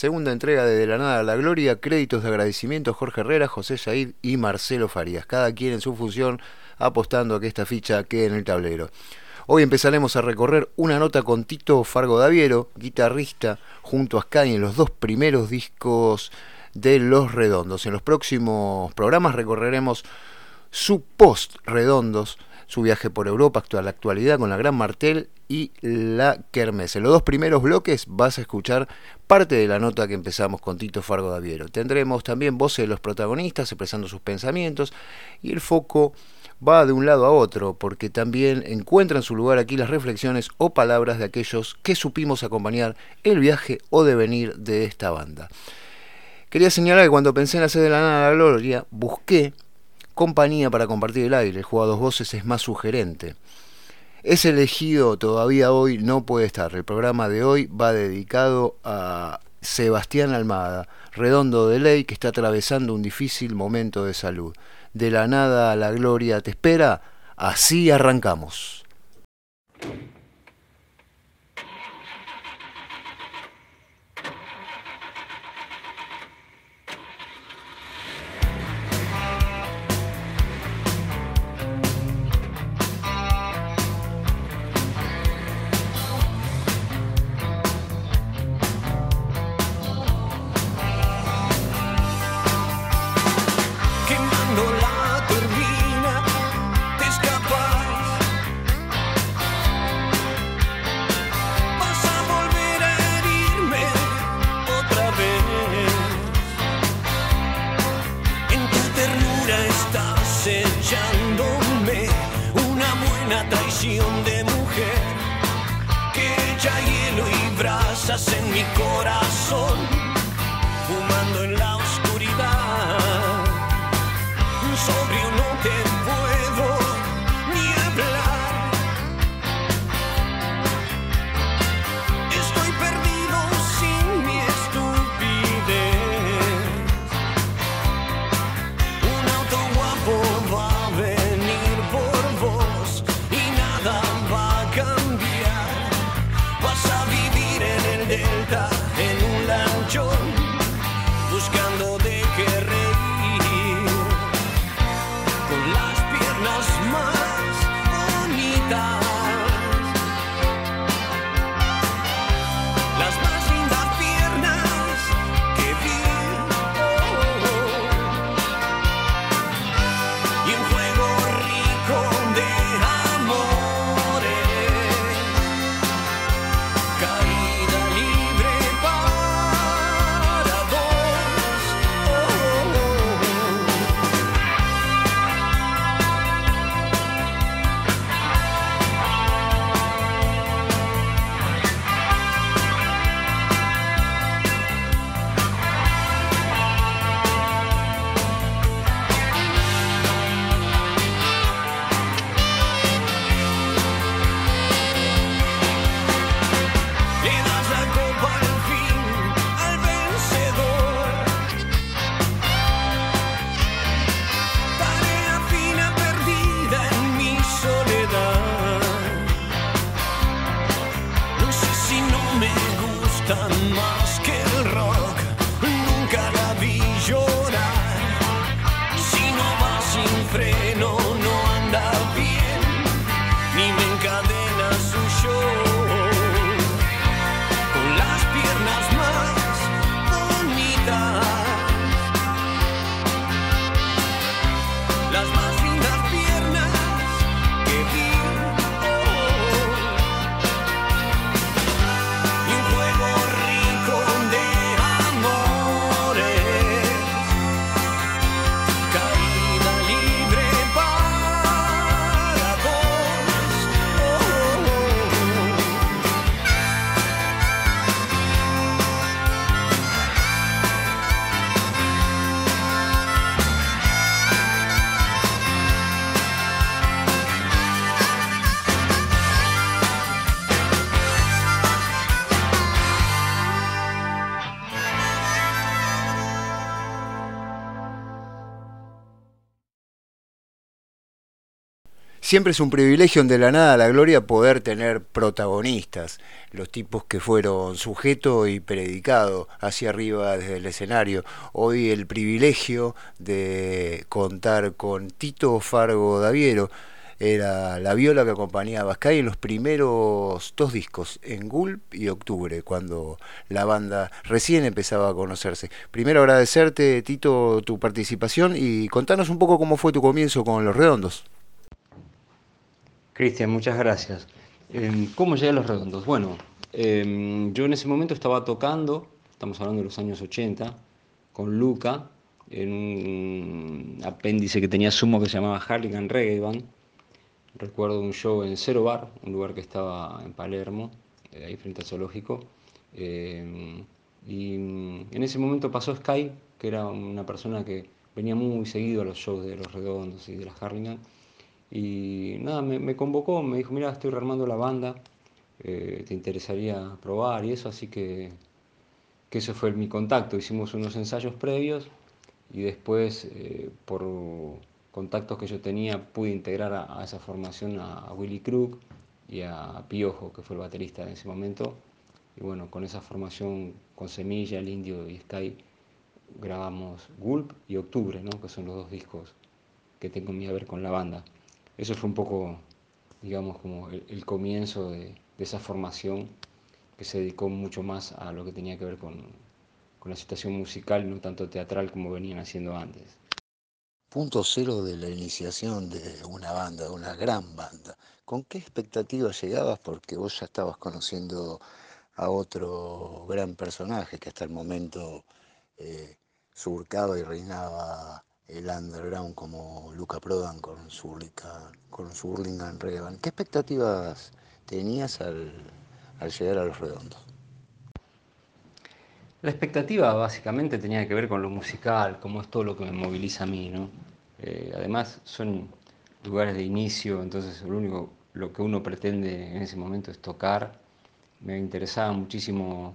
segunda entrega de De la Nada a la Gloria, créditos de agradecimiento Jorge Herrera, José Said y Marcelo Farías, cada quien en su función apostando a que esta ficha quede en el tablero. Hoy empezaremos a recorrer una nota con Tito Fargo Daviero, guitarrista junto a Sky en los dos primeros discos de Los Redondos. En los próximos programas recorreremos su post Redondos, su viaje por Europa, actual la actualidad con la Gran Martel y la Kermés. En los dos primeros bloques vas a escuchar parte de la nota que empezamos con Tito Fargo Daviero. Tendremos también voces de los protagonistas expresando sus pensamientos y el foco va de un lado a otro, porque también encuentran su lugar aquí las reflexiones o palabras de aquellos que supimos acompañar el viaje o devenir de esta banda. Quería señalar que cuando pensé en hacer de la nada la gloria, busqué compañía para compartir el aire. El juego a dos voces es más sugerente. Es elegido todavía hoy, no puede estar. El programa de hoy va dedicado a Sebastián Almada, redondo de ley, que está atravesando un difícil momento de salud de la nada a la gloria te espera, así arrancamos. Siempre es un privilegio de la nada a la gloria poder tener protagonistas, los tipos que fueron sujeto y predicado hacia arriba desde el escenario. Hoy el privilegio de contar con Tito Fargo Daviero, era la viola que acompañaba a Sky en los primeros dos discos, en Gulp y Octubre, cuando la banda recién empezaba a conocerse. Primero agradecerte, Tito, tu participación y contanos un poco cómo fue tu comienzo con Los Redondos. Cristian, muchas gracias. Em, ¿Cómo llegué a Los Redondos? Bueno, em, yo en ese momento estaba tocando, estamos hablando de los años 80, con Luca, en un apéndice que tenía Sumo que se llamaba Harlingen Reggae Band Recuerdo un show en Cero Bar, un lugar que estaba en Palermo, eh, ahí frente al zoológico. Eh, y mm, en ese momento pasó Sky, que era una persona que venía muy seguido a los shows de Los Redondos y de la Harlingham. Y nada, me, convocó, me dijo, mira, estoy rearmando la banda, eh, ¿te interesaría probar? Y eso, así que, que eso fue mi contacto. Hicimos unos ensayos previos y después, por contactos que yo tenía pude integrar a, esa formación a, Willy Crook y a Piojo, que fue el baterista en ese momento. Y bueno, con esa formación, con Semilla, El Indio y Sky, grabamos Gulp y Octubre, ¿no? que son los dos discos que tengo mi haber con la banda. Eso fue un poco, digamos, como el, comienzo de, esa formación que se dedicó mucho más a lo que tenía que ver con, la situación musical, no tanto teatral como venían haciendo antes punto cero de la iniciación de una banda, de una gran banda. ¿Con qué expectativas llegabas? Porque vos ya estabas conociendo a otro gran personaje que hasta el momento eh, surcaba y reinaba el underground como Luca Prodan con su, con su Revan. ¿Qué expectativas tenías al, al llegar a los redondos? La expectativa básicamente tenía que ver con lo musical, como es todo lo que me moviliza a mí, ¿no? Eh, además son lugares de inicio, entonces lo único lo que uno pretende en ese momento es tocar. Me interesaba muchísimo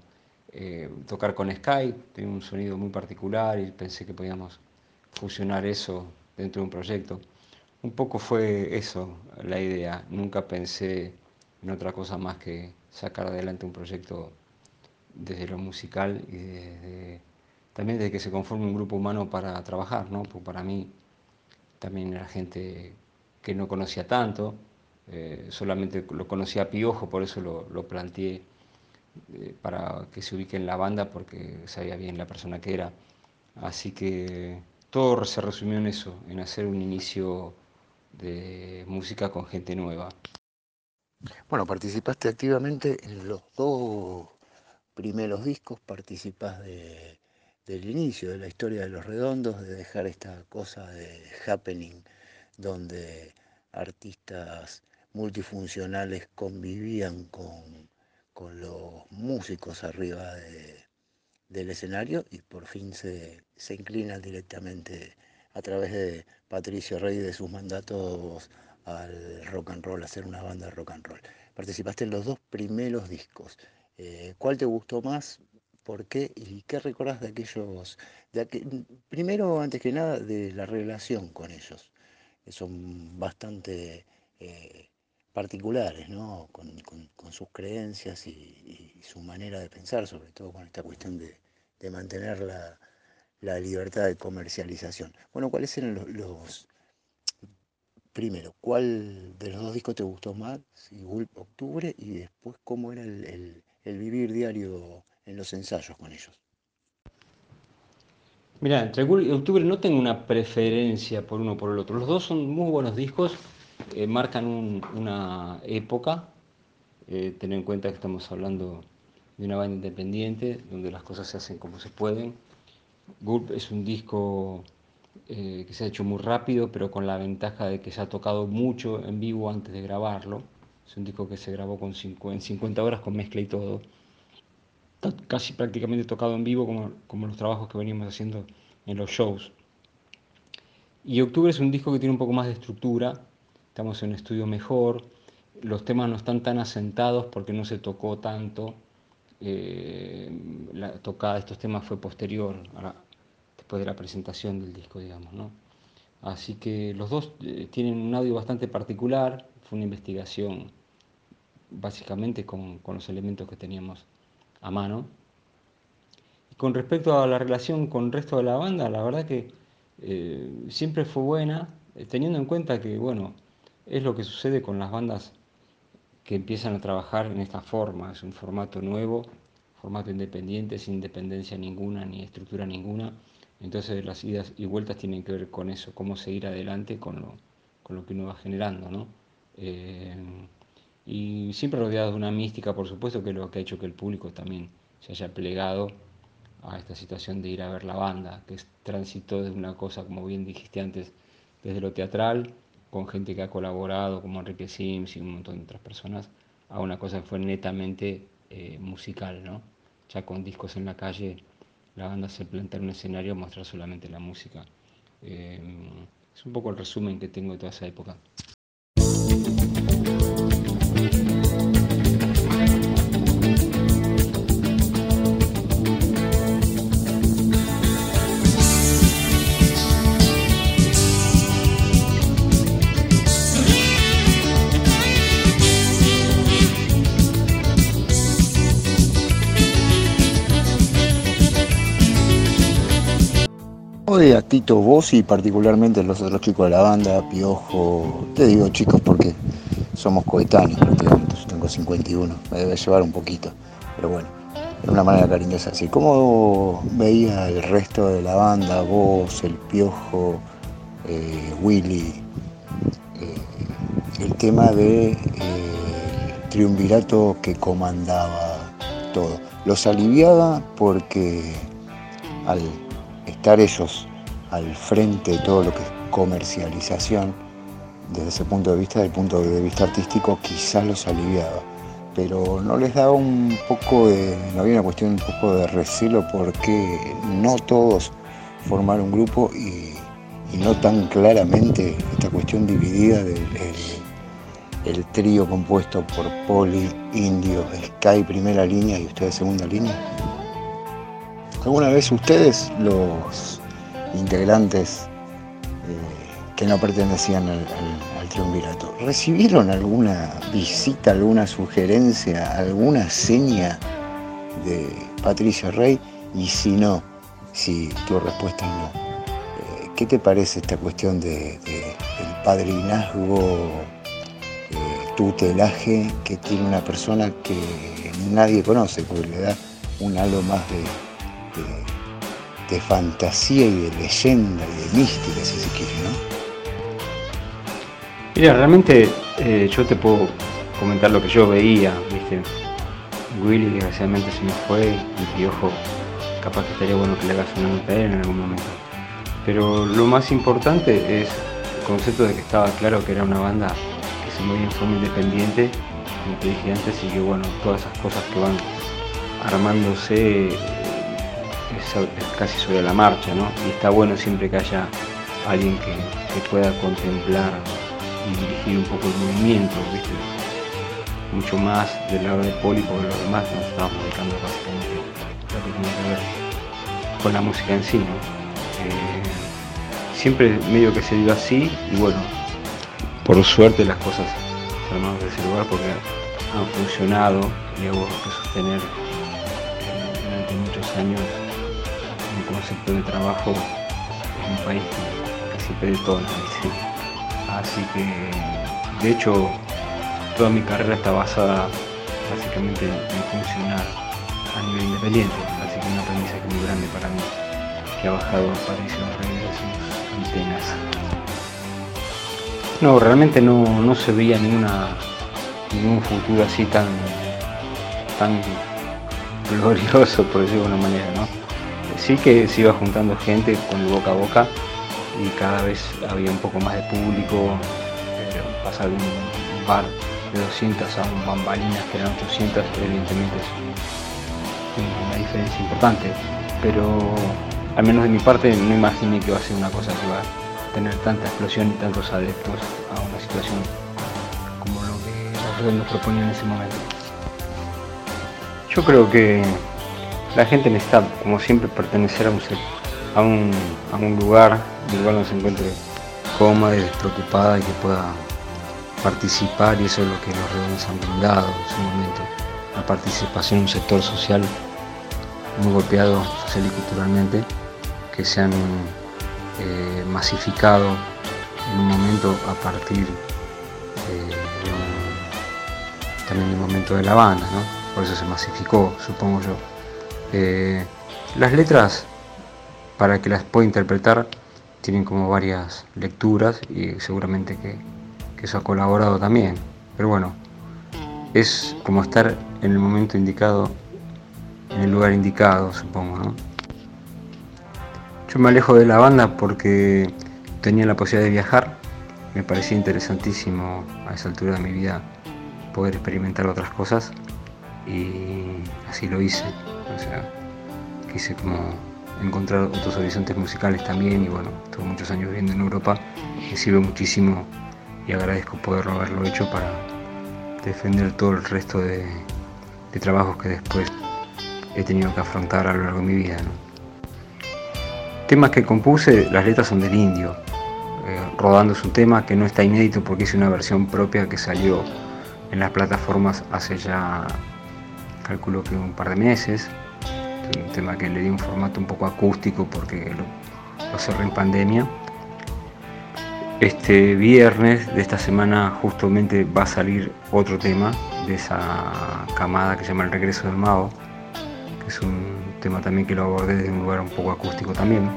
eh, tocar con Skype, tenía un sonido muy particular y pensé que podíamos fusionar eso dentro de un proyecto. Un poco fue eso la idea, nunca pensé en otra cosa más que sacar adelante un proyecto desde lo musical y también desde que se conforme un grupo humano para trabajar, ¿no? Pues para mí también era gente que no conocía tanto, eh, solamente lo conocía a Piojo, por eso lo, planteé eh, para que se ubique en la banda, porque sabía bien la persona que era. Así que todo se resumió en eso, en hacer un inicio de música con gente nueva. Bueno, participaste activamente en los dos primeros discos participás de, del inicio de la historia de los redondos, de dejar esta cosa de happening donde artistas multifuncionales convivían con, los músicos arriba del escenario y por fin se, se inclinan directamente a través de Patricio Rey de sus mandatos al rock and roll, a hacer una banda de rock and roll. Participaste en los dos primeros discos. Eh, ¿Cuál te gustó más? ¿Por qué? ¿Y qué recordás de aquellos? Primero, antes que nada, de la relación con ellos, que son bastante eh, particulares, ¿no? Con, sus creencias y, su manera de pensar, sobre todo con esta cuestión de, mantener la, libertad de comercialización. Bueno, ¿cuáles eran los, primero, ¿cuál de los dos discos te gustó más? Si Gulp Octubre y después cómo era el, vivir diario en los ensayos con ellos? Mira, entre y Octubre no tengo una preferencia por uno o por el otro. Los dos son muy buenos discos, eh, marcan una época. Eh, en cuenta que estamos hablando de una banda independiente, donde las cosas se hacen como se pueden. Gulp es un disco eh, que se ha hecho muy rápido, pero con la ventaja de que se ha tocado mucho en vivo antes de grabarlo. Es un disco que se grabó con en 50 horas con mezcla y todo. Está casi prácticamente tocado en vivo como, como los trabajos que veníamos haciendo en los shows. Y Octubre es un disco que tiene un poco más de estructura. Estamos en un estudio mejor. Los temas no están tan asentados porque no se tocó tanto. Eh, la tocada de estos temas fue posterior, después de la presentación del disco, digamos, ¿no? Así que los dos eh, tienen un audio bastante particular, fue una investigación básicamente con, los elementos que teníamos a mano. Con respecto a la relación con el resto de la banda, la verdad que eh, siempre fue buena, teniendo en cuenta que, bueno, es lo que sucede con las bandas que empiezan a trabajar en esta forma, es un formato nuevo, formato independiente, sin dependencia ninguna ni estructura ninguna. Entonces las idas y vueltas tienen que ver con eso, cómo seguir adelante con lo, con lo que uno va generando, ¿no? Eh, y siempre rodeado de una mística, por supuesto, que es lo que ha hecho que el público también se haya plegado a esta situación de ir a ver la banda, que es transitó de una cosa, como bien dijiste antes, desde lo teatral, con gente que ha colaborado, como Enrique Sims y un montón de otras personas, a una cosa que fue netamente eh, musical, ¿no? Ya con discos en la calle, la banda se plantea en un escenario mostrar solamente la música. Eh, es un poco el resumen que tengo de toda esa época. A Tito, vos y particularmente los otros chicos de la banda, Piojo, te digo chicos porque somos coetáneos tengo 51, me debe llevar un poquito, pero bueno, de una manera cariñosa así. ¿Cómo veía el resto de la banda, vos, el Piojo, eh, Willy, eh, el tema de eh, triunvirato que comandaba todo? Los aliviaba porque al estar ellos al frente de todo lo que es comercialización, desde ese punto de vista, del punto de vista artístico, quizás los aliviaba. Pero no les daba un poco de, no había una cuestión un poco de recelo porque no todos formaron un grupo y, no tan claramente esta cuestión dividida del el, trío compuesto por Poli, Indio, Sky primera línea y ustedes segunda línea. ¿Alguna vez ustedes los integrantes eh, que no pertenecían al, triunvirato. ¿Recibieron alguna visita, alguna sugerencia, alguna seña de Patricia Rey? Y si no, si tu respuesta es no, eh, ¿qué te parece esta cuestión de, del padrinazgo, eh, tutelaje que tiene una persona que nadie conoce, porque le da un halo más de de fantasía y de leyenda y de mística, si se quiere, ¿no? Mira, realmente eh, yo te puedo comentar lo que yo veía, ¿viste? Willy desgraciadamente se me fue, y Piojo capaz que estaría bueno que le hagas una nota a él en algún momento. Pero lo más importante es el concepto de que estaba claro que era una banda que se movía en forma independiente, como te dije antes, y que bueno, todas esas cosas que van armándose casi sobre la marcha, ¿no? Y está bueno siempre que haya alguien que, pueda contemplar y dirigir un poco el movimiento, ¿viste? Mucho más del lado de Poli, porque lo demás nos estamos dedicando básicamente lo que que con la música en sí, ¿no? Eh, siempre medio que se dio así y bueno, por suerte las cosas se de ese lugar porque han funcionado y hubo que sostener eh, durante muchos años un concepto de trabajo en un país que, siempre detona. Así que, de hecho, toda mi carrera está basada básicamente en, funcionar a nivel independiente. Así que un aprendizaje muy grande para mí, que ha bajado de sus antenas. No, realmente no, se veía ninguna, ningún futuro así tan, tan glorioso, por decirlo de una manera, ¿no? Sí que se iba juntando gente con el boca a boca y cada vez había un poco más de público, pasar de un bar de 200 a un bambalinas que eran 800, evidentemente es una diferencia importante, pero al menos de mi parte no imaginé que iba a ser una cosa que va a tener tanta explosión y tantos adeptos a una situación como lo que nos proponían en ese momento. Yo creo que la gente necesita, como siempre, pertenecer a un, a un, a un lugar, lugar donde se encuentre cómoda y despreocupada y que pueda participar y eso es lo que los redondos han brindado en su momento, la participación en un sector social muy golpeado social y culturalmente, que se han eh, masificado en un momento a partir eh, también del momento de la banda, ¿no? por eso se masificó, supongo yo. Eh, las letras, para que las pueda interpretar, tienen como varias lecturas y seguramente que, eso ha colaborado también. Pero bueno, es como estar en el momento indicado, en el lugar indicado, supongo. Yo me alejo de la banda porque tenía la posibilidad de viajar. Me parecía interesantísimo a esa altura de mi vida poder experimentar otras cosas y así lo hice. O sea, quise como encontrar otros horizontes musicales también y bueno, estuve muchos años viviendo en Europa, me sirve muchísimo y agradezco poderlo haberlo hecho para defender todo el resto de, trabajos que después he tenido que afrontar a lo largo de mi vida. Temas que compuse, las letras son del indio. Eh, Rodando es un tema que no está inédito porque hice una versión propia que salió en las plataformas hace ya calculo que un par de meses. Un tema que le di un formato un poco acústico porque lo, cerré en pandemia. Este viernes de esta semana justamente va a salir otro tema de esa camada que se llama El Regreso del Mago, que es un tema también que lo abordé desde un lugar un poco acústico también,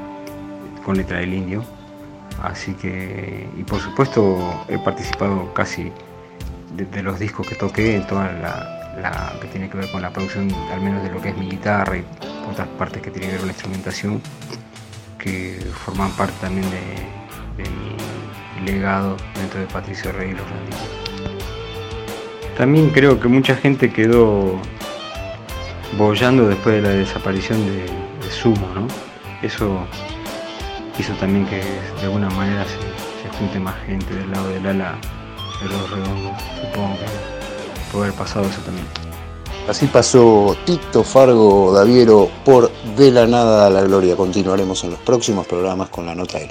con letra del indio. Así que, y por supuesto he participado casi de, los discos que toqué en toda la, la, que tiene que ver con la producción, al menos de lo que es mi guitarra y otras partes que tienen que ver con la instrumentación, que forman parte también de, mi legado dentro de Patricio Rey y los Randitos. También creo que mucha gente quedó bollando después de la desaparición de, Sumo, ¿no? Eso hizo también que de alguna manera se, se junte más gente del lado del ala de los redondos. Supongo que puede haber pasado eso también. Así pasó Tito Fargo Daviero por De la Nada a la Gloria. Continuaremos en los próximos programas con la nota él.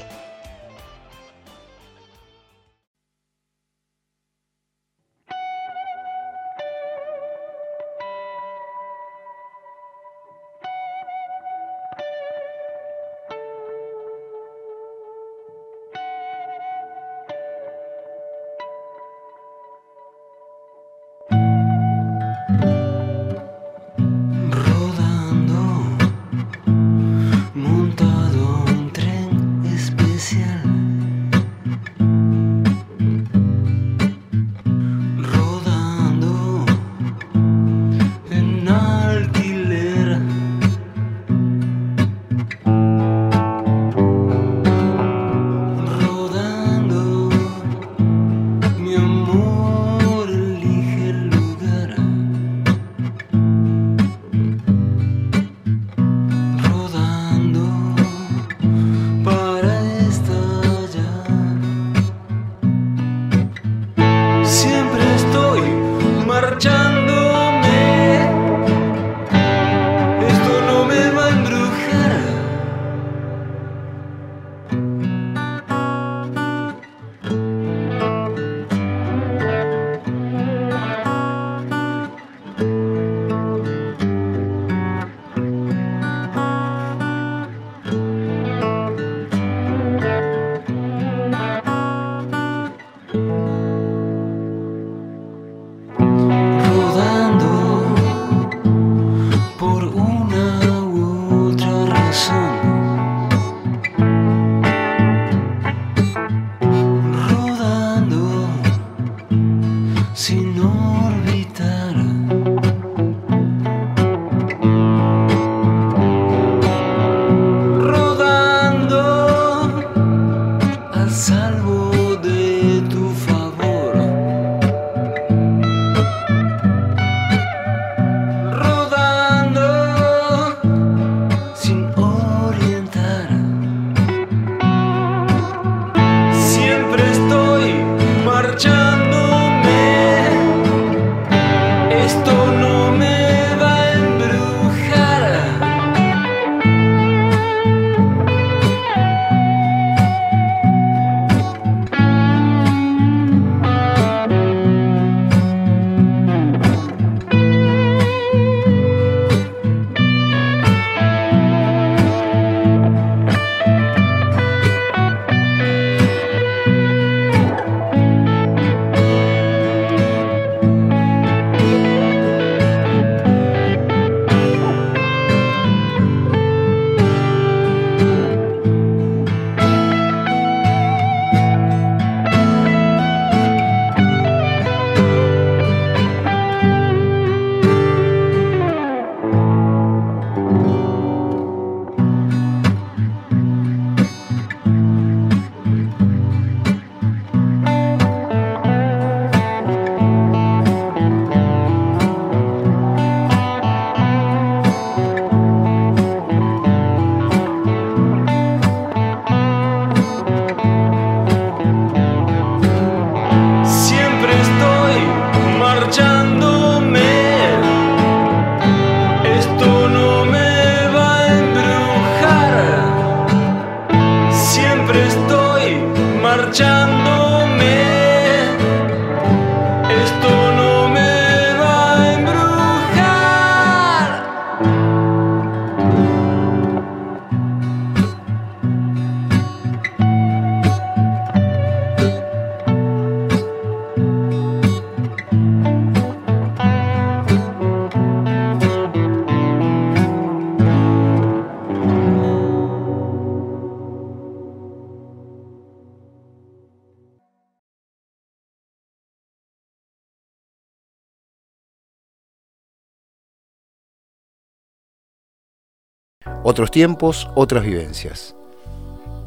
Otros tiempos, otras vivencias.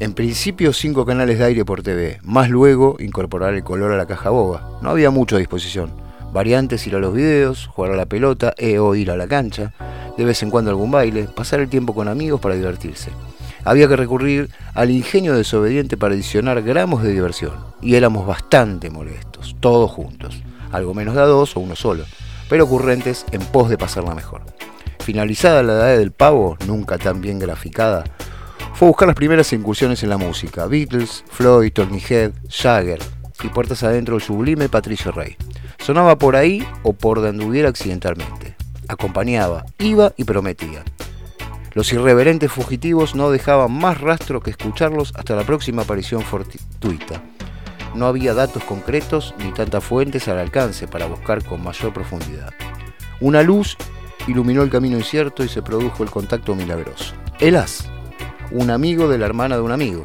En principio cinco canales de aire por TV, más luego incorporar el color a la caja boba. No había mucho a disposición. Variantes ir a los videos, jugar a la pelota e o ir a la cancha, de vez en cuando algún baile, pasar el tiempo con amigos para divertirse. Había que recurrir al ingenio desobediente para adicionar gramos de diversión, y éramos bastante molestos, todos juntos, algo menos de dos o uno solo, pero ocurrentes en pos de pasarla mejor. Finalizada la edad del pavo, nunca tan bien graficada, fue a buscar las primeras incursiones en la música, Beatles, Floyd, Tony Head, Jagger, y puertas adentro el sublime Patricio Rey. Sonaba por ahí o por donde hubiera accidentalmente. Acompañaba, iba y prometía. Los irreverentes fugitivos no dejaban más rastro que escucharlos hasta la próxima aparición fortuita. No había datos concretos ni tantas fuentes al alcance para buscar con mayor profundidad. Una luz iluminó el camino incierto y se produjo el contacto milagroso. El as, un amigo de la hermana de un amigo,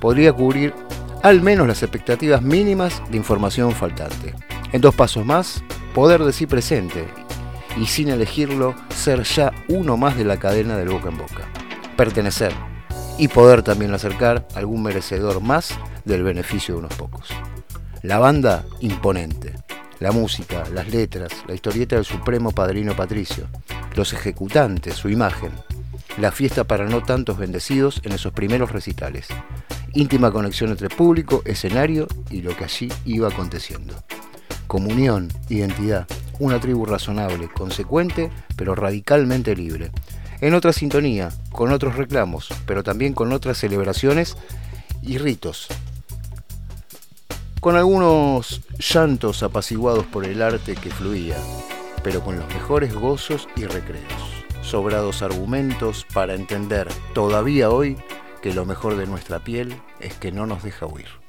podría cubrir al menos las expectativas mínimas de información faltante. En dos pasos más, poder decir presente y sin elegirlo ser ya uno más de la cadena del boca en boca. Pertenecer y poder también acercar algún merecedor más del beneficio de unos pocos. La banda imponente, la música, las letras, la historieta del Supremo Padrino Patricio, los ejecutantes, su imagen, la fiesta para no tantos bendecidos en esos primeros recitales, íntima conexión entre público, escenario y lo que allí iba aconteciendo comunión, identidad, una tribu razonable, consecuente, pero radicalmente libre. En otra sintonía, con otros reclamos, pero también con otras celebraciones y ritos. Con algunos llantos apaciguados por el arte que fluía, pero con los mejores gozos y recreos. Sobrados argumentos para entender todavía hoy que lo mejor de nuestra piel es que no nos deja huir.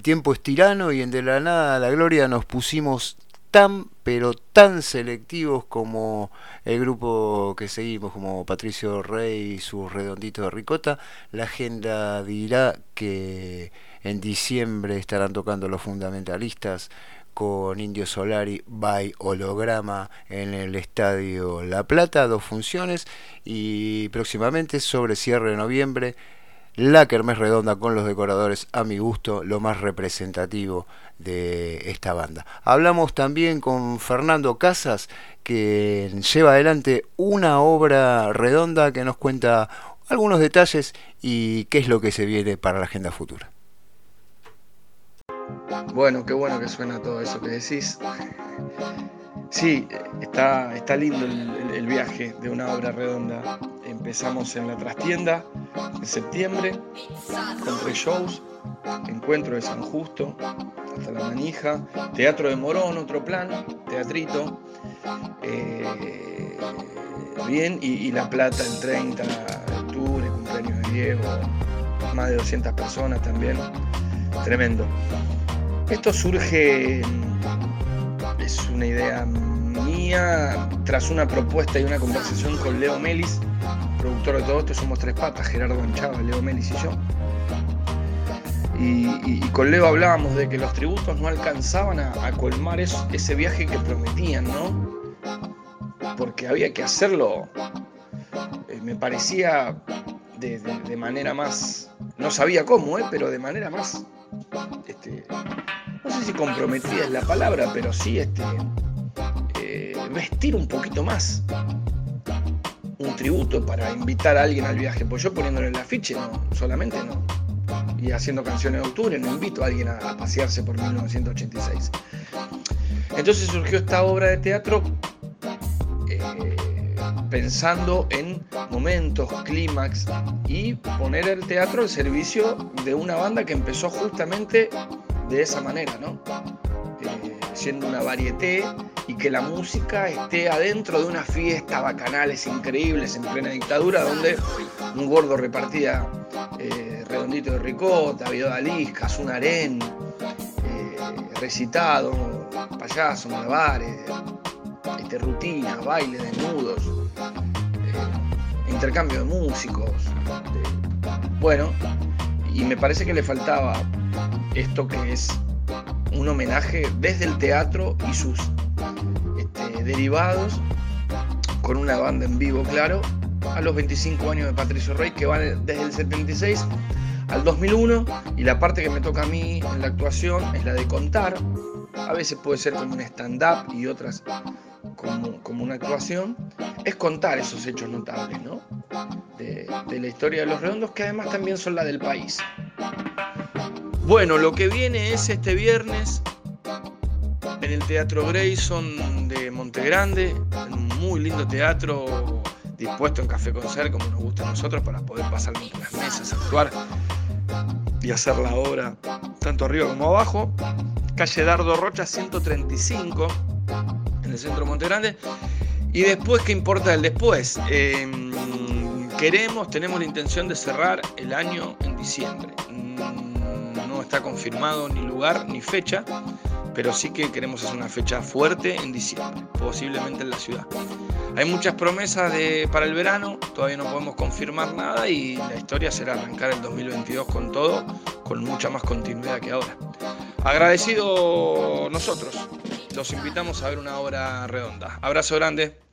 El tiempo es tirano y en De la Nada a la Gloria nos pusimos tan, pero tan selectivos como el grupo que seguimos, como Patricio Rey y sus redonditos de ricota. La agenda dirá que en diciembre estarán tocando los fundamentalistas con Indio Solari by holograma en el Estadio La Plata, dos funciones y próximamente sobre cierre de noviembre la Kermés Redonda con los decoradores, a mi gusto, lo más representativo de esta banda. Hablamos también con Fernando Casas, que lleva adelante una obra redonda que nos cuenta algunos detalles y qué es lo que se viene para la agenda futura. Bueno, qué bueno que suena todo eso que decís. Sí, está, está lindo el, viaje de una obra redonda. Empezamos en la trastienda en septiembre con tres shows, Encuentro de San Justo, hasta la manija, Teatro de Morón, otro plan, teatrito, eh, bien, y, La Plata el 30 de octubre, cumpleaños de Diego, más de 200 personas también, tremendo. Esto surge, es una idea mía, tras una propuesta y una conversación con Leo Melis, productor de todo esto, somos tres patas, Gerardo Anchava, Leo Melis y yo. Y, con Leo hablábamos de que los tributos no alcanzaban a, colmar ese viaje que prometían, ¿no? Porque había que hacerlo, eh, me parecía de, manera más, no sabía cómo, ¿eh? pero de manera más este, no sé si comprometida es la palabra, pero sí este, eh, vestir un poquito más un tributo para invitar a alguien al viaje. Pues yo poniéndole el afiche, no, solamente no. Y haciendo canciones de octubre, no invito a alguien a, pasearse por 1986. Entonces surgió esta obra de teatro eh, pensando en momentos, clímax y poner el teatro al servicio de una banda que empezó justamente de esa manera, ¿no? Eh, siendo una varieté y que la música esté adentro de una fiesta bacanales increíbles en plena dictadura donde un gordo repartía eh, redondito de ricota, viodaliscas, un harén, eh, recitado, payaso, malabares, este, rutina, baile, desnudos, intercambio de músicos. bueno, y me parece que le faltaba esto que es un homenaje desde el teatro y sus este, derivados, con una banda en vivo, claro, a los 25 años de Patricio Rey, que van desde el 76 al 2001, y la parte que me toca a mí en la actuación es la de contar, a veces puede ser como un stand-up y otras como, como, una actuación, es contar esos hechos notables, ¿no? De, la historia de los redondos, que además también son la del país. Bueno, lo que viene es este viernes en el Teatro Grayson de Montegrande, un muy lindo teatro dispuesto en Café Concert, como nos gusta a nosotros, para poder pasar por las mesas, actuar y hacer la obra tanto arriba como abajo. Calle Dardo Rocha 135, en el centro de Montegrande. Y después, ¿qué importa el después? Em, queremos, tenemos la intención de cerrar el año en diciembre está confirmado ni lugar ni fecha, pero sí que queremos hacer una fecha fuerte en diciembre, posiblemente en la ciudad. Hay muchas promesas de, para el verano, todavía no podemos confirmar nada y la historia será arrancar el 2022 con todo, con mucha más continuidad que ahora. Agradecido nosotros, los invitamos a ver una obra redonda. Abrazo grande.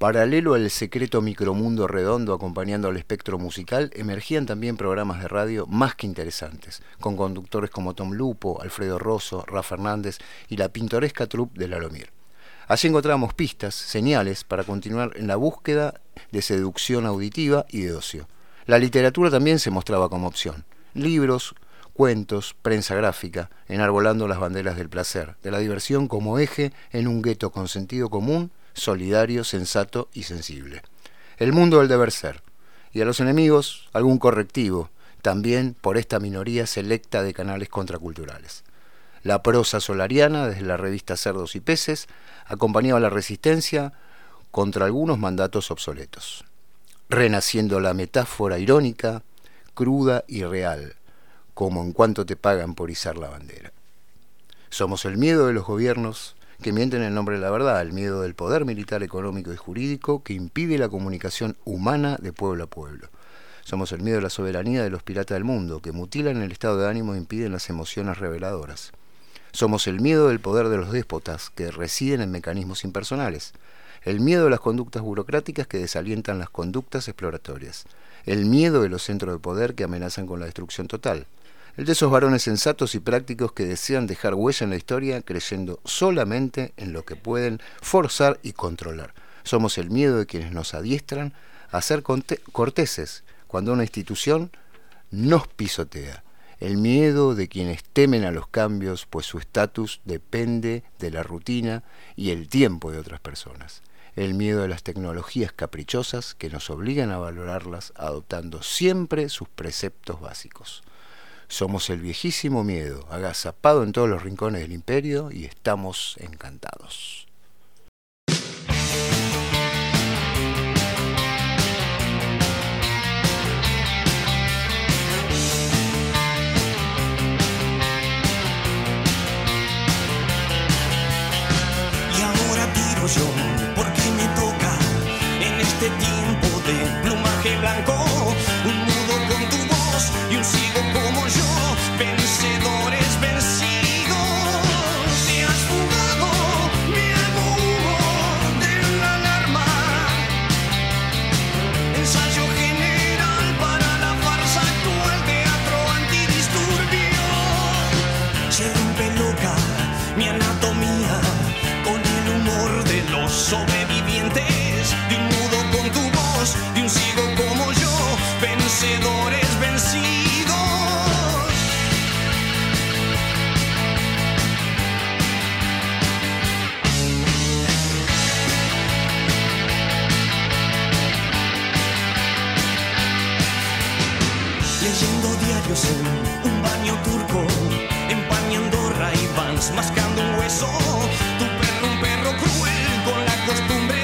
Paralelo al secreto micromundo redondo acompañando al espectro musical, emergían también programas de radio más que interesantes, con conductores como Tom Lupo, Alfredo Rosso, Rafa Fernández y la pintoresca troupe de Lalomir. Así encontrábamos pistas, señales para continuar en la búsqueda de seducción auditiva y de ocio. La literatura también se mostraba como opción. Libros, cuentos, prensa gráfica, enarbolando las banderas del placer, de la diversión como eje en un gueto con sentido común solidario, sensato y sensible. El mundo del deber ser. Y a los enemigos, algún correctivo, también por esta minoría selecta de canales contraculturales. La prosa solariana, desde la revista Cerdos y Peces, acompañaba la resistencia contra algunos mandatos obsoletos, renaciendo la metáfora irónica, cruda y real, como en cuanto te pagan por izar la bandera. Somos el miedo de los gobiernos que mienten en nombre de la verdad, el miedo del poder militar, económico y jurídico que impide la comunicación humana de pueblo a pueblo. Somos el miedo de la soberanía de los piratas del mundo, que mutilan el estado de ánimo e impiden las emociones reveladoras. Somos el miedo del poder de los déspotas, que residen en mecanismos impersonales. El miedo de las conductas burocráticas que desalientan las conductas exploratorias. El miedo de los centros de poder que amenazan con la destrucción total el de esos varones sensatos y prácticos que desean dejar huella en la historia creyendo solamente en lo que pueden forzar y controlar. Somos el miedo de quienes nos adiestran a ser corteses cuando una institución nos pisotea. El miedo de quienes temen a los cambios, pues su estatus depende de la rutina y el tiempo de otras personas. El miedo de las tecnologías caprichosas que nos obligan a valorarlas adoptando siempre sus preceptos básicos. Somos el viejísimo miedo, agazapado en todos los rincones del imperio y estamos encantados. Y ahora tiro yo, porque me toca en este tiempo de plumaje blanco, mascando un hueso. Tu perro, un perro cruel con la costumbre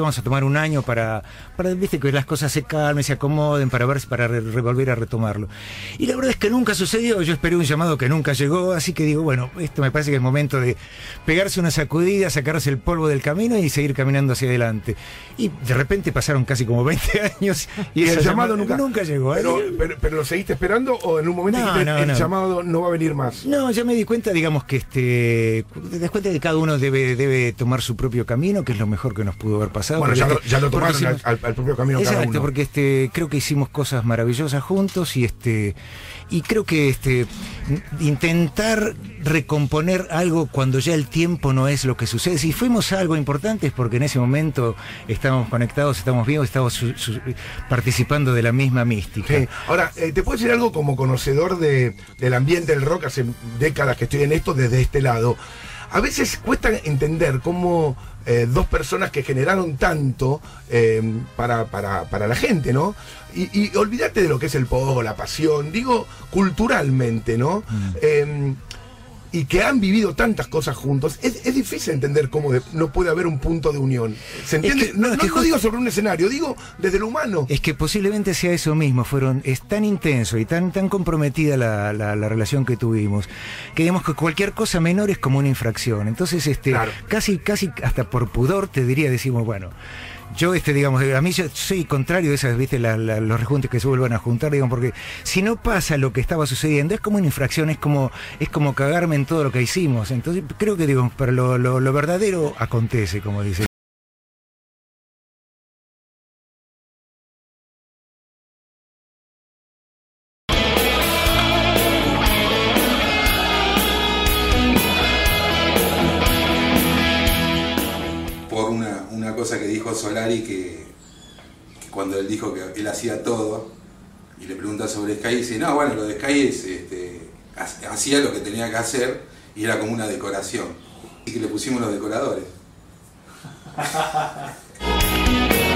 vamos a tomar un año para, para viste, que las cosas se calmen, se acomoden, para ver para volver a retomarlo. Y la verdad es que nunca sucedió, yo esperé un llamado que nunca llegó, así que digo, bueno, esto me parece que es momento de pegarse una sacudida, sacarse el polvo del camino y seguir caminando hacia adelante. Y de repente pasaron casi como 20 años y, el llamado llamada nunca, llegó. Pero, Ahí- pero, pero lo seguiste esperando o en un momento No, dijiste no, el no. llamado no va a venir más. No, ya me di cuenta, digamos que este, te das cuenta que cada uno debe, debe tomar su propio camino, que es lo mejor que nos pudo haber pasado. Bueno, ya lo, ya lo porque tomaron hicimos- al, propio camino cada Exacto, uno. porque este, creo que hicimos cosas maravillosas juntos y este, y creo que este, intentar recomponer algo cuando ya el tiempo no es lo que sucede. Si fuimos algo importante es porque en ese momento estábamos conectados, estábamos vivos, su- su- participando de la misma mística. Sí. Ahora, eh, te puedo decir algo como conocedor de- del ambiente del rock, hace décadas que estoy en esto desde este lado. A veces cuesta entender cómo eh, dos personas que generaron tanto eh, para, para- para la gente, ¿no? Y, y olvídate de lo que es el pogo, la pasión, digo culturalmente, ¿no? Eh, y que han vivido tantas cosas juntos, es, es difícil entender cómo de- no puede haber un punto de unión. ¿Se entiende? que- no no, es que no digo sobre un escenario, digo desde lo humano. Es que posiblemente sea eso mismo, fueron, es tan intenso y tan, tan comprometida la, la- la relación que tuvimos, que digamos que cualquier cosa menor es como una infracción. Entonces, este, Claro. casi, casi hasta por pudor te diría, decimos, bueno, yo este, digamos, a mí yo soy contrario de esas, viste, los rejuntes que se vuelvan a juntar, digamos, porque si no pasa lo que estaba sucediendo, es como una infracción, es como, es como cagarme en todo lo que hicimos. Entonces, creo que digo, pero lo, lo- lo verdadero acontece, como dice. Cosa que dijo Solari que, que cuando él dijo que él hacía todo y le pregunta sobre Sky dice no bueno lo de Sky es este, ha- hacía lo que tenía que hacer y era como una decoración y que le pusimos los decoradores.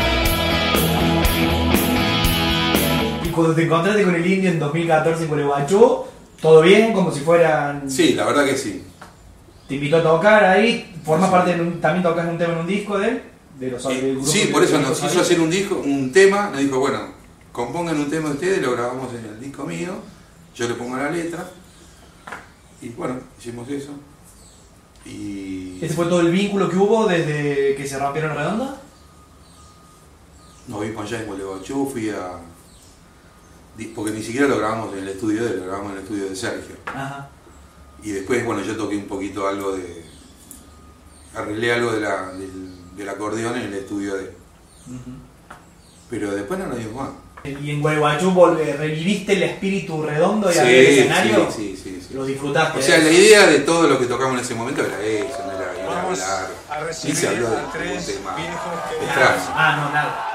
Y cuando te encontraste con el indio en 2014 en Gualeguaychú, todo bien, como si fueran. sí la verdad que sí. Te invitó a tocar ahí, formas parte de un, también tocas un tema en un disco de él, de los del grupo sí por eso nos hizo hacer un disco un tema nos dijo bueno compongan un tema ustedes lo grabamos en el disco mío yo le pongo la letra y bueno hicimos eso Y. ¿Ese fue todo el vínculo que hubo desde que se rompieron Redonda? Nos vimos allá en Gualeguaychú, fui a. Porque ni siquiera lo grabamos en el estudio de él, lo grabamos en el estudio de Sergio. Ajá. Y después, bueno, yo toqué un poquito algo de. Arreglé algo de la, del, del acordeón en el estudio de él. Pero después no nos vimos más. Y en Gualeguaychú volve- reviviste el espíritu redondo y Sí, del escenario. sí, sí, sí, sí. Lo disfrutaste. O sea, ¿eh? la idea de todo lo que tocamos en ese momento era eso, no era ir a Vamos hablar. a recibir se habló de tres tema. Ah, no, nada.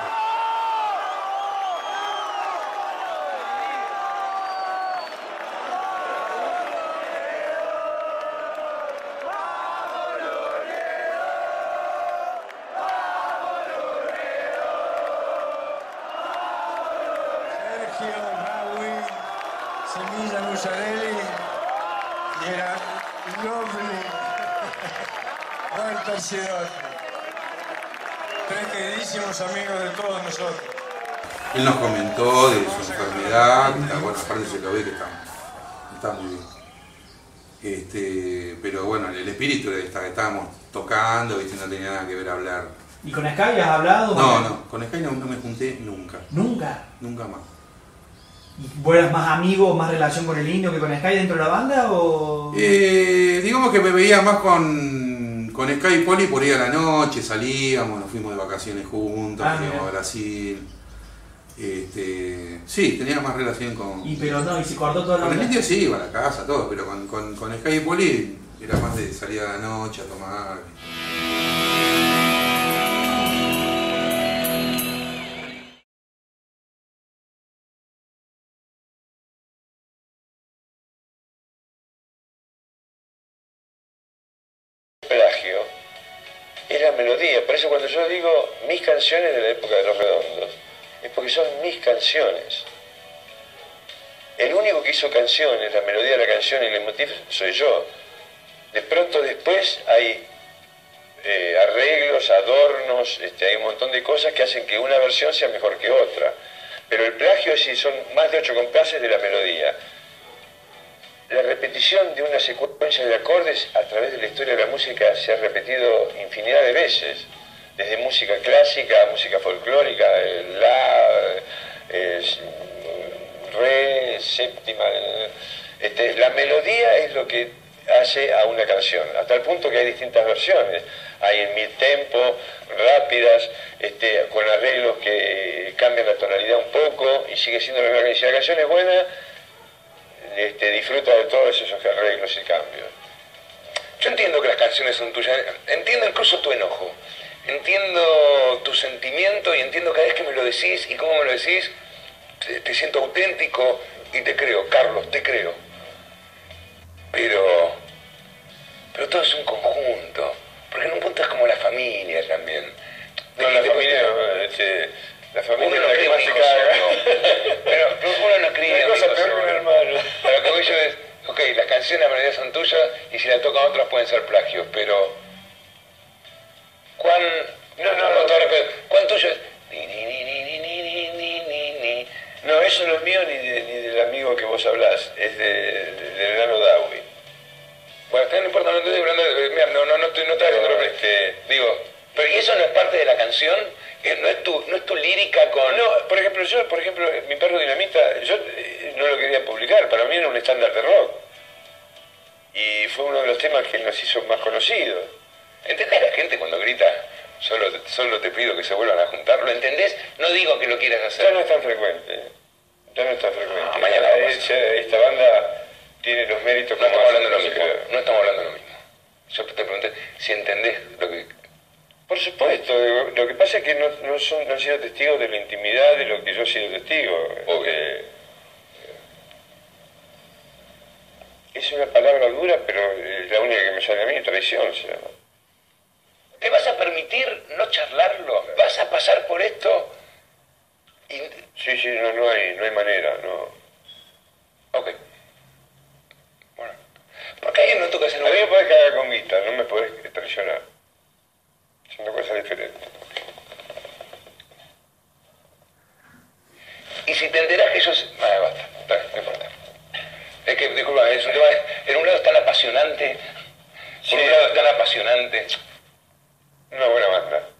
Amigos de todos nosotros. Él nos comentó de su enfermedad, está, bueno, aparte se lo ve que está, está muy bien. Este, pero bueno, el espíritu era esta que estábamos tocando, ¿viste? no tenía nada que ver hablar. ¿Y con Sky has hablado? No, no, con Sky no, no me junté nunca, Nunca. nunca más. ¿Y vos eras más amigo, más relación con el indio que con Sky dentro de la banda? O... Eh, digamos que me veía más con, con Sky y Poli por ir a la noche, salíamos, nos fuimos de vacaciones juntos, Ah, íbamos a Brasil. Este, sí, tenía más relación con, Y pero no, y se cortó toda la Con el indio sí, iba a la casa, todo, pero con, con, con Sky y Poli era más de salir a la noche a tomar. Mis canciones de la época de los redondos, es porque son mis canciones. El único que hizo canciones, la melodía de la canción y el motif soy yo. De pronto después hay eh, arreglos, adornos, este, hay un montón de cosas que hacen que una versión sea mejor que otra. Pero el plagio es si son más de ocho compases de la melodía la repetición de una secuencia de acordes a través de la historia de la música se ha repetido infinidad de veces, desde música clásica a música folclórica, el la, eh, re, séptima, eh, este, la melodía es lo que hace a una canción, hasta el punto que hay distintas versiones, hay en mid tempo, rápidas, este, con arreglos que cambian la tonalidad un poco y sigue siendo la misma canción. Si la canción es buena, este, disfruta de todos esos arreglos y cambios. Yo entiendo que las canciones son tuyas, entiendo incluso tu enojo, entiendo tu sentimiento y entiendo cada vez que me lo decís y cómo me lo decís, te, te siento auténtico y te creo, Carlos, te creo. Pero, pero todo es un conjunto, porque en un punto es como la familia también. No, la familia, la familia Uno no cría un hijo solo. Pero, pero uno no cría un hijo solo. hermano. Pero lo que voy yo es, ok, las canciones la mayoría son tuyas y si la tocan otras pueden ser plagios, pero cuán, no, no lo toco, cuán tuyo es. Ni, ni, no, eso no es mío ni, de, ni, del amigo que vos hablás, es de, de, del enano Dawi. Bueno, no importa, no estoy hablando de, eh, mira, no, no, no, estoy, no estaba diciendo, este, digo, pero ¿y eso no es parte de la canción? Eh, ¿No es tu, no es tu lírica con...? No, por ejemplo, yo, por ejemplo, eh, mi perro dinamita, yo no lo quería publicar, para mí era un estándar de rock. Y fue uno de los temas que nos hizo más conocidos ¿Entendés la gente cuando grita, solo, solo te pido que se vuelvan a juntar? ¿Lo entendés? No digo que lo quieras hacer. Ya no es tan frecuente. Ya no es tan frecuente. Ah, mañana Eh, esta banda tiene los méritos No estamos hablando de lo mismo. No estamos hablando de lo mismo. Yo te pregunté si entendés lo que... Por supuesto, lo que pasa es que no, no, son, no han sido testigos de la intimidad de lo que yo he sido testigo. Eh, es una palabra dura, pero es la única que me sale a mí, traición se llama. ¿Te vas a permitir no charlarlo? ¿Vas a pasar por esto? Y... Sí, sí, no, no, hay, no hay manera, no. Ok. Bueno. ¿Por qué alguien no toca ese A mí me podés cagar con guita, no me podés traicionar. Son dos cosas diferentes. Y si te enterás que ellos... Ah, basta, no importa. Es que, disculpa, es un tema... En un lado está la apasionante Sin un lado tan apasionante. Una buena banda.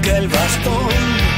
Nunca el bastón.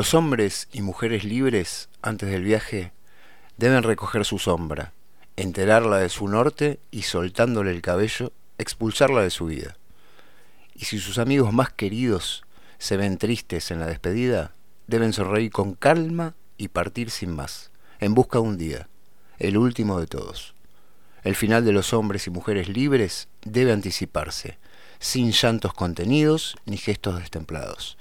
Los hombres y mujeres libres, antes del viaje, deben recoger su sombra, enterarla de su norte y soltándole el cabello, expulsarla de su vida. Y si sus amigos más queridos se ven tristes en la despedida, deben sonreír con calma y partir sin más, en busca de un día, el último de todos. El final de los hombres y mujeres libres debe anticiparse, sin llantos contenidos ni gestos destemplados,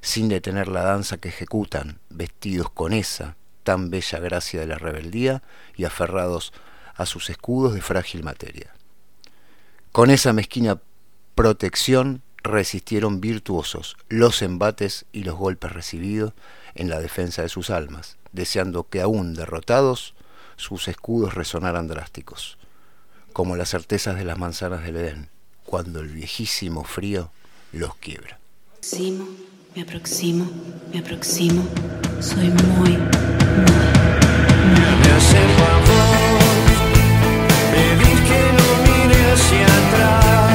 sin detener la danza que ejecutan, vestidos con esa tan bella gracia de la rebeldía y aferrados a sus escudos de frágil materia. Con esa mezquina protección resistieron virtuosos los embates y los golpes recibidos en la defensa de sus almas, deseando que aún derrotados sus escudos resonaran drásticos como las certezas de las manzanas del Edén, cuando el viejísimo frío los quiebra. Aproximo, me aproximo, me aproximo, soy muy, muy, Me acerco a vos, pedís que no mire hacia atrás.